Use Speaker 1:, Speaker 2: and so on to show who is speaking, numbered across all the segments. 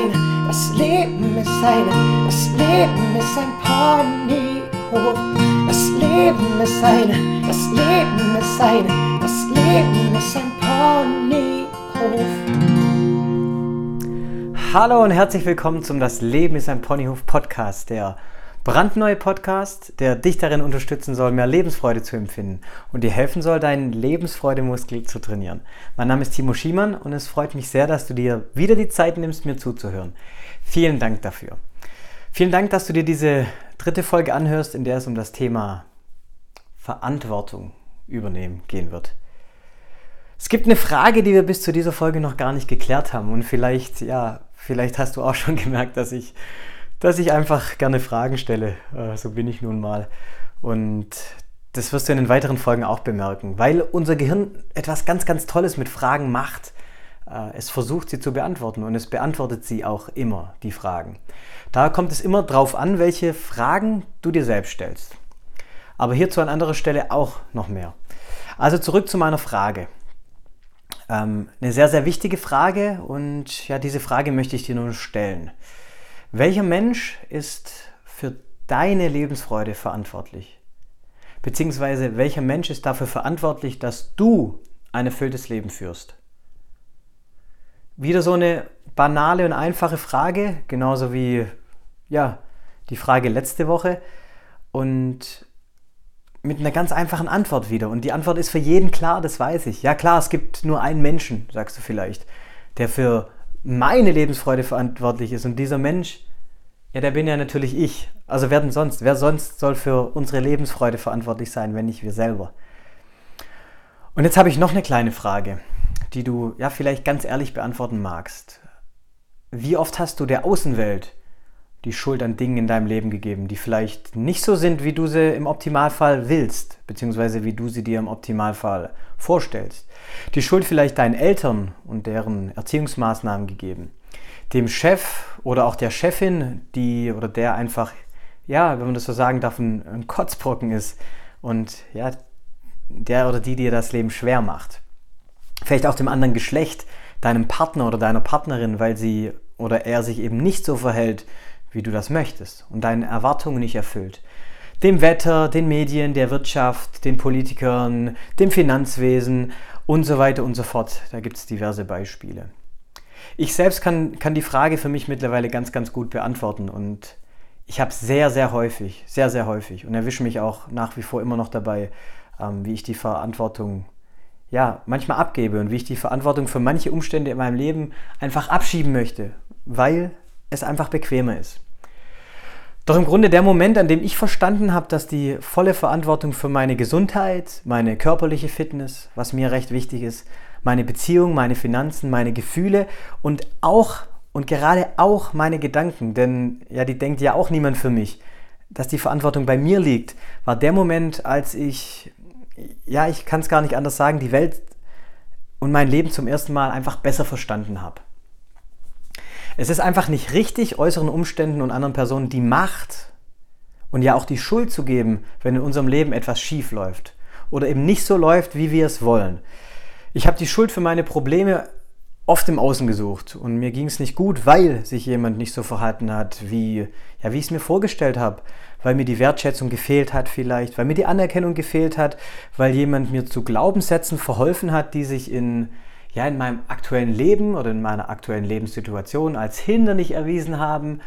Speaker 1: eine, das Leben ist eine, das Leben ist ein Ponyhof. Das Leben ist eine, das Leben ist eine, das Leben ist ein Ponyhof.
Speaker 2: Hallo und herzlich willkommen zum Das Leben ist ein Ponyhof Podcast, der brandneue Podcast, der dich darin unterstützen soll, mehr Lebensfreude zu empfinden und dir helfen soll, deinen Lebensfreudemuskel zu trainieren. Mein Name ist Timo Schiemann und es freut mich sehr, dass du dir wieder die Zeit nimmst, mir zuzuhören. Vielen Dank dafür. Vielen Dank, dass du dir diese dritte Folge anhörst, in der es um das Thema Verantwortung übernehmen gehen wird. Es gibt eine Frage, die wir bis zu dieser Folge noch gar nicht geklärt haben und vielleicht, ja, vielleicht hast du auch schon gemerkt, dass ich dass ich einfach gerne Fragen stelle. Äh, so bin ich nun mal. Und das wirst du in den weiteren Folgen auch bemerken, weil unser Gehirn etwas ganz, ganz Tolles mit Fragen macht. Äh, es versucht sie zu beantworten und es beantwortet sie auch immer, die Fragen. Da kommt es immer darauf an, welche Fragen du dir selbst stellst. Aber hierzu an anderer Stelle auch noch mehr. Also zurück zu meiner Frage. Ähm, eine sehr, sehr wichtige Frage und ja, diese Frage möchte ich dir nun stellen. Welcher Mensch ist für deine Lebensfreude verantwortlich? Beziehungsweise welcher Mensch ist dafür verantwortlich, dass du ein erfülltes Leben führst? Wieder so eine banale und einfache Frage, genauso wie ja, die Frage letzte Woche und mit einer ganz einfachen Antwort wieder. Und die Antwort ist für jeden klar, das weiß ich. Ja klar, es gibt nur einen Menschen, sagst du vielleicht, der für meine Lebensfreude verantwortlich ist. Und dieser Mensch, ja, der bin ja natürlich ich. Also wer denn sonst? Wer sonst soll für unsere Lebensfreude verantwortlich sein, wenn nicht wir selber? Und jetzt habe ich noch eine kleine Frage, die du ja vielleicht ganz ehrlich beantworten magst. Wie oft hast du der Außenwelt die Schuld an Dingen in deinem Leben gegeben, die vielleicht nicht so sind, wie du sie im Optimalfall willst, beziehungsweise wie du sie dir im Optimalfall vorstellst. Die Schuld vielleicht deinen Eltern und deren Erziehungsmaßnahmen gegeben. Dem Chef oder auch der Chefin, die oder der einfach, ja, wenn man das so sagen darf, ein, ein Kotzbrocken ist und ja, der oder die dir das Leben schwer macht. Vielleicht auch dem anderen Geschlecht, deinem Partner oder deiner Partnerin, weil sie oder er sich eben nicht so verhält, wie du das möchtest und deine Erwartungen nicht erfüllt. Dem Wetter, den Medien, der Wirtschaft, den Politikern, dem Finanzwesen und so weiter und so fort. Da gibt es diverse Beispiele. Ich selbst kann, kann die Frage für mich mittlerweile ganz, ganz gut beantworten und ich habe sehr, sehr häufig, sehr, sehr häufig und erwische mich auch nach wie vor immer noch dabei, ähm, wie ich die Verantwortung ja, manchmal abgebe und wie ich die Verantwortung für manche Umstände in meinem Leben einfach abschieben möchte, weil es einfach bequemer ist. Doch im Grunde der Moment, an dem ich verstanden habe, dass die volle Verantwortung für meine Gesundheit, meine körperliche Fitness, was mir recht wichtig ist, meine Beziehung, meine Finanzen, meine Gefühle und auch und gerade auch meine Gedanken, denn ja, die denkt ja auch niemand für mich, dass die Verantwortung bei mir liegt, war der Moment, als ich, ja, ich kann es gar nicht anders sagen, die Welt und mein Leben zum ersten Mal einfach besser verstanden habe. Es ist einfach nicht richtig, äußeren Umständen und anderen Personen die Macht und ja auch die Schuld zu geben, wenn in unserem Leben etwas schief läuft oder eben nicht so läuft, wie wir es wollen. Ich habe die Schuld für meine Probleme oft im Außen gesucht und mir ging es nicht gut, weil sich jemand nicht so verhalten hat, wie, ja, wie ich es mir vorgestellt habe, weil mir die Wertschätzung gefehlt hat vielleicht, weil mir die Anerkennung gefehlt hat, weil jemand mir zu Glaubenssätzen verholfen hat, die sich in ja in meinem aktuellen Leben oder in meiner aktuellen Lebenssituation als hinderlich erwiesen haben,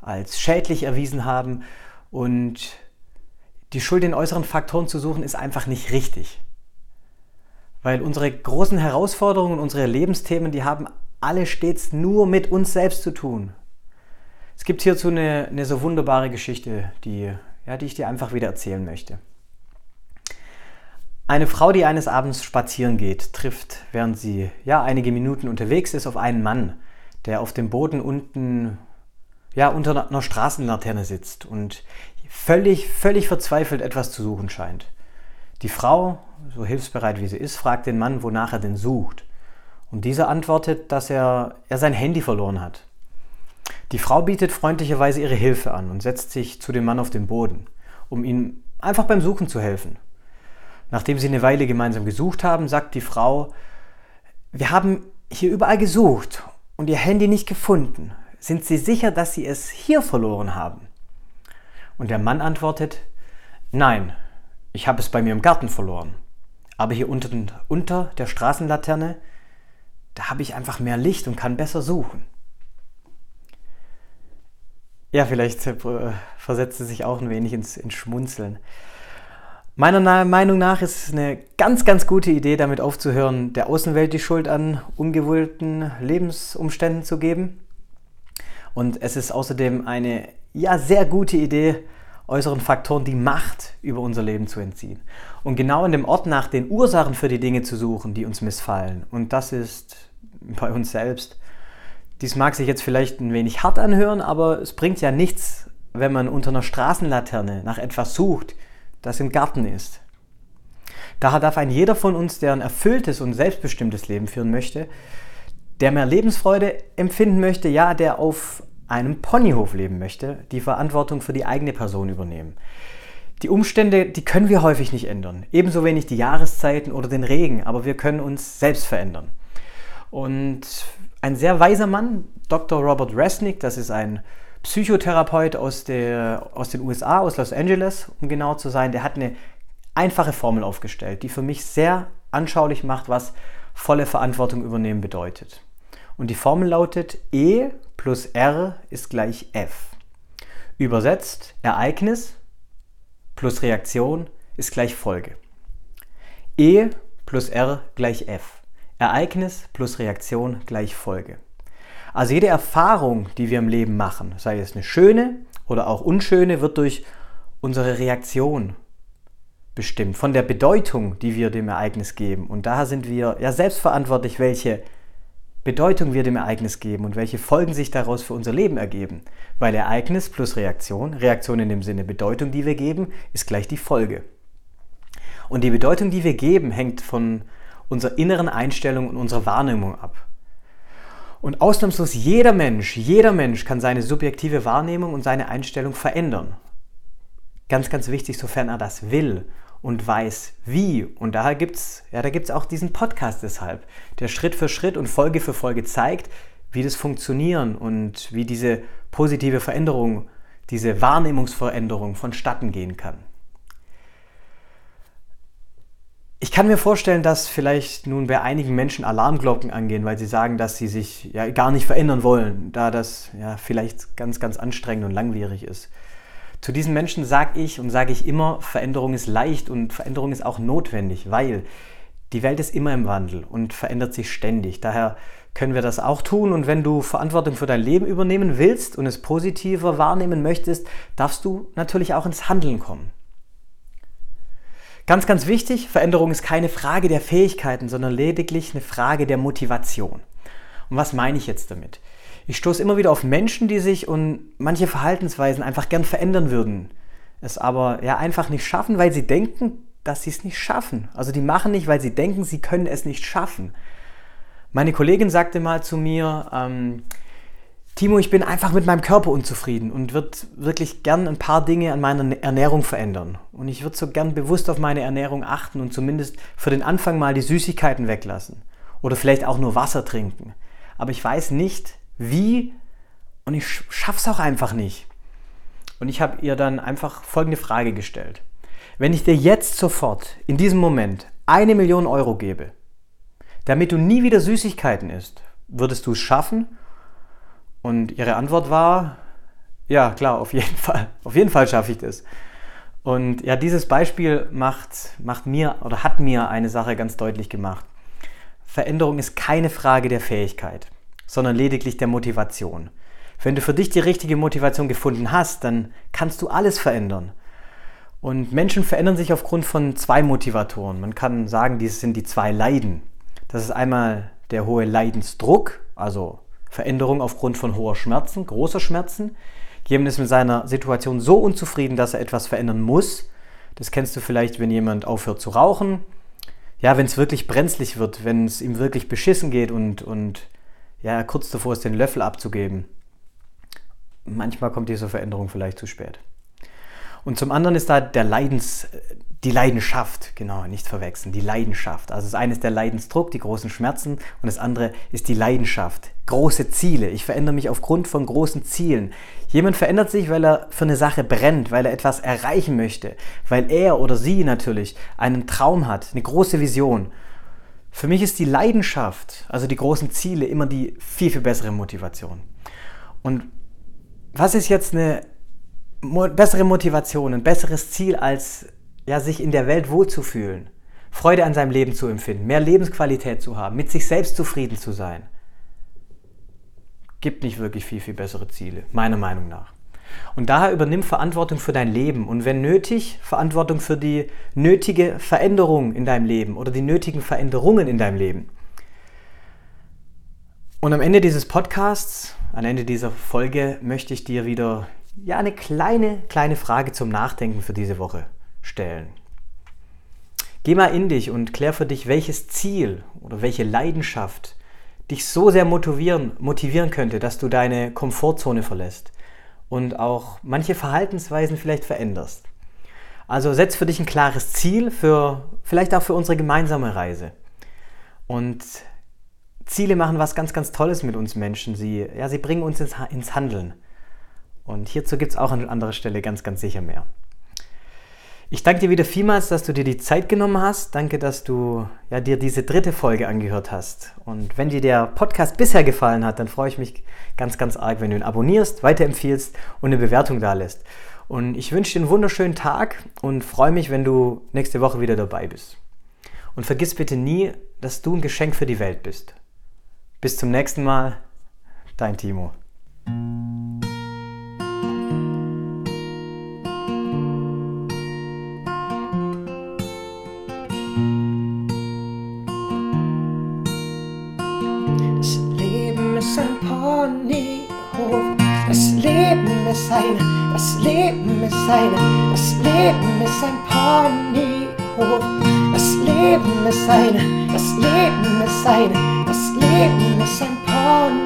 Speaker 2: als schädlich erwiesen haben. Und die Schuld in äußeren Faktoren zu suchen, ist einfach nicht richtig. Weil unsere großen Herausforderungen, unsere Lebensthemen, die haben alle stets nur mit uns selbst zu tun. Es gibt hierzu eine, eine so wunderbare Geschichte, die, ja, die ich dir einfach wieder erzählen möchte. Eine Frau, die eines Abends spazieren geht, trifft, während sie ja einige Minuten unterwegs ist, auf einen Mann, der auf dem Boden unten ja unter einer Straßenlaterne sitzt und völlig völlig verzweifelt etwas zu suchen scheint. Die Frau, so hilfsbereit wie sie ist, fragt den Mann, wonach er denn sucht. Und dieser antwortet, dass er, er sein Handy verloren hat. Die Frau bietet freundlicherweise ihre Hilfe an und setzt sich zu dem Mann auf den Boden, um ihm einfach beim Suchen zu helfen. Nachdem sie eine Weile gemeinsam gesucht haben, sagt die Frau, wir haben hier überall gesucht und ihr Handy nicht gefunden. Sind Sie sicher, dass Sie es hier verloren haben? Und der Mann antwortet, nein, ich habe es bei mir im Garten verloren. Aber hier unten, unter der Straßenlaterne, da habe ich einfach mehr Licht und kann besser suchen. Ja, vielleicht äh, versetzt es sich auch ein wenig ins, ins Schmunzeln. Meiner Meinung nach ist es eine ganz, ganz gute Idee, damit aufzuhören, der Außenwelt die Schuld an ungewollten Lebensumständen zu geben. Und es ist außerdem eine ja, sehr gute Idee, äußeren Faktoren die Macht über unser Leben zu entziehen. Und genau an dem Ort nach den Ursachen für die Dinge zu suchen, die uns missfallen. Und das ist bei uns selbst. Dies mag sich jetzt vielleicht ein wenig hart anhören, aber es bringt ja nichts, wenn man unter einer Straßenlaterne nach etwas sucht, das im Garten ist. Daher darf ein jeder von uns, der ein erfülltes und selbstbestimmtes Leben führen möchte, der mehr Lebensfreude empfinden möchte, ja, der auf einem Ponyhof leben möchte, die Verantwortung für die eigene Person übernehmen. Die Umstände, die können wir häufig nicht ändern. Ebenso wenig die Jahreszeiten oder den Regen, aber wir können uns selbst verändern. Und ein sehr weiser Mann, Dr. Robert Resnick, das ist ein Psychotherapeut aus, der, aus den USA, aus Los Angeles, um genau zu sein, der hat eine einfache Formel aufgestellt, die für mich sehr anschaulich macht, was volle Verantwortung übernehmen bedeutet. Und die Formel lautet E plus R ist gleich F. Übersetzt, Ereignis plus Reaktion ist gleich Folge. E plus R gleich F. Ereignis plus Reaktion gleich Folge. Also jede Erfahrung, die wir im Leben machen, sei es eine schöne oder auch unschöne, wird durch unsere Reaktion bestimmt, von der Bedeutung, die wir dem Ereignis geben. Und daher sind wir ja selbstverantwortlich, welche Bedeutung wir dem Ereignis geben und welche Folgen sich daraus für unser Leben ergeben. Weil Ereignis plus Reaktion, Reaktion in dem Sinne Bedeutung, die wir geben, ist gleich die Folge. Und die Bedeutung, die wir geben, hängt von unserer inneren Einstellung und unserer Wahrnehmung ab. Und ausnahmslos jeder Mensch, jeder Mensch kann seine subjektive Wahrnehmung und seine Einstellung verändern. Ganz, ganz wichtig, sofern er das will und weiß, wie. Und daher gibt es ja, da gibt's auch diesen Podcast deshalb, der Schritt für Schritt und Folge für Folge zeigt, wie das funktionieren und wie diese positive Veränderung, diese Wahrnehmungsveränderung vonstatten gehen kann. Ich kann mir vorstellen, dass vielleicht nun bei einigen Menschen Alarmglocken angehen, weil sie sagen, dass sie sich ja gar nicht verändern wollen, da das ja vielleicht ganz, ganz anstrengend und langwierig ist. Zu diesen Menschen sage ich und sage ich immer, Veränderung ist leicht und Veränderung ist auch notwendig, weil die Welt ist immer im Wandel und verändert sich ständig. Daher können wir das auch tun und wenn du Verantwortung für dein Leben übernehmen willst und es positiver wahrnehmen möchtest, darfst du natürlich auch ins Handeln kommen. Ganz, ganz wichtig, Veränderung ist keine Frage der Fähigkeiten, sondern lediglich eine Frage der Motivation. Und was meine ich jetzt damit? Ich stoße immer wieder auf Menschen, die sich und manche Verhaltensweisen einfach gern verändern würden, es aber ja einfach nicht schaffen, weil sie denken, dass sie es nicht schaffen. Also die machen nicht, weil sie denken, sie können es nicht schaffen. Meine Kollegin sagte mal zu mir, ähm, Timo, ich bin einfach mit meinem Körper unzufrieden und würde wirklich gern ein paar Dinge an meiner Ernährung verändern. Und ich würde so gern bewusst auf meine Ernährung achten und zumindest für den Anfang mal die Süßigkeiten weglassen. Oder vielleicht auch nur Wasser trinken. Aber ich weiß nicht, wie und ich schaff's auch einfach nicht. Und ich habe ihr dann einfach folgende Frage gestellt. Wenn ich dir jetzt sofort, in diesem Moment, eine Million Euro gebe, damit du nie wieder Süßigkeiten isst, würdest du es schaffen? Und ihre Antwort war, ja klar, auf jeden Fall. Auf jeden Fall schaffe ich das. Und ja, dieses Beispiel macht, macht mir oder hat mir eine Sache ganz deutlich gemacht. Veränderung ist keine Frage der Fähigkeit, sondern lediglich der Motivation. Wenn du für dich die richtige Motivation gefunden hast, dann kannst du alles verändern. Und Menschen verändern sich aufgrund von zwei Motivatoren. Man kann sagen, dies sind die zwei Leiden. Das ist einmal der hohe Leidensdruck, also Veränderung aufgrund von hoher Schmerzen, großer Schmerzen. Jemand ist mit seiner Situation so unzufrieden, dass er etwas verändern muss. Das kennst du vielleicht, wenn jemand aufhört zu rauchen. Ja, wenn es wirklich brenzlig wird, wenn es ihm wirklich beschissen geht und, und ja, kurz davor ist, den Löffel abzugeben. Manchmal kommt diese Veränderung vielleicht zu spät. Und zum anderen ist da der Leidens, die Leidenschaft, genau, nicht verwechseln, die Leidenschaft. Also das eine ist der Leidensdruck, die großen Schmerzen und das andere ist die Leidenschaft, große Ziele. Ich verändere mich aufgrund von großen Zielen. Jemand verändert sich, weil er für eine Sache brennt, weil er etwas erreichen möchte, weil er oder sie natürlich einen Traum hat, eine große Vision. Für mich ist die Leidenschaft, also die großen Ziele, immer die viel, viel bessere Motivation. Und was ist jetzt eine bessere Motivation, ein besseres Ziel, als ja, sich in der Welt wohlzufühlen, Freude an seinem Leben zu empfinden, mehr Lebensqualität zu haben, mit sich selbst zufrieden zu sein? Gibt nicht wirklich viel, viel bessere Ziele, meiner Meinung nach. Und daher übernimm Verantwortung für dein Leben und wenn nötig, Verantwortung für die nötige Veränderung in deinem Leben oder die nötigen Veränderungen in deinem Leben. Und am Ende dieses Podcasts, am Ende dieser Folge, möchte ich dir wieder ja, eine kleine, kleine Frage zum Nachdenken für diese Woche stellen. Geh mal in dich und klär für dich, welches Ziel oder welche Leidenschaft dich so sehr motivieren, motivieren könnte, dass du deine Komfortzone verlässt und auch manche Verhaltensweisen vielleicht veränderst. Also setz für dich ein klares Ziel für vielleicht auch für unsere gemeinsame Reise. Und Ziele machen was ganz, ganz Tolles mit uns Menschen. Sie, ja, sie bringen uns ins, ins Handeln. Und hierzu gibt es auch an anderer Stelle ganz, ganz sicher mehr. Ich danke dir wieder vielmals, dass du dir die Zeit genommen hast. Danke, dass du ja, dir diese dritte Folge angehört hast. Und wenn dir der Podcast bisher gefallen hat, dann freue ich mich ganz, ganz arg, wenn du ihn abonnierst, weiterempfiehlst und eine Bewertung da lässt. Und ich wünsche dir einen wunderschönen Tag und freue mich, wenn du nächste Woche wieder dabei bist. Und vergiss bitte nie, dass du ein Geschenk für die Welt bist. Bis zum nächsten Mal, dein Timo.
Speaker 1: ist ein Ponyhof. Das Leben ist eine, das Leben ist eine, das Leben ist ein Ponyhof. Das Leben ist eine, das Leben ist eine, das Leben ist ein Ponyhof.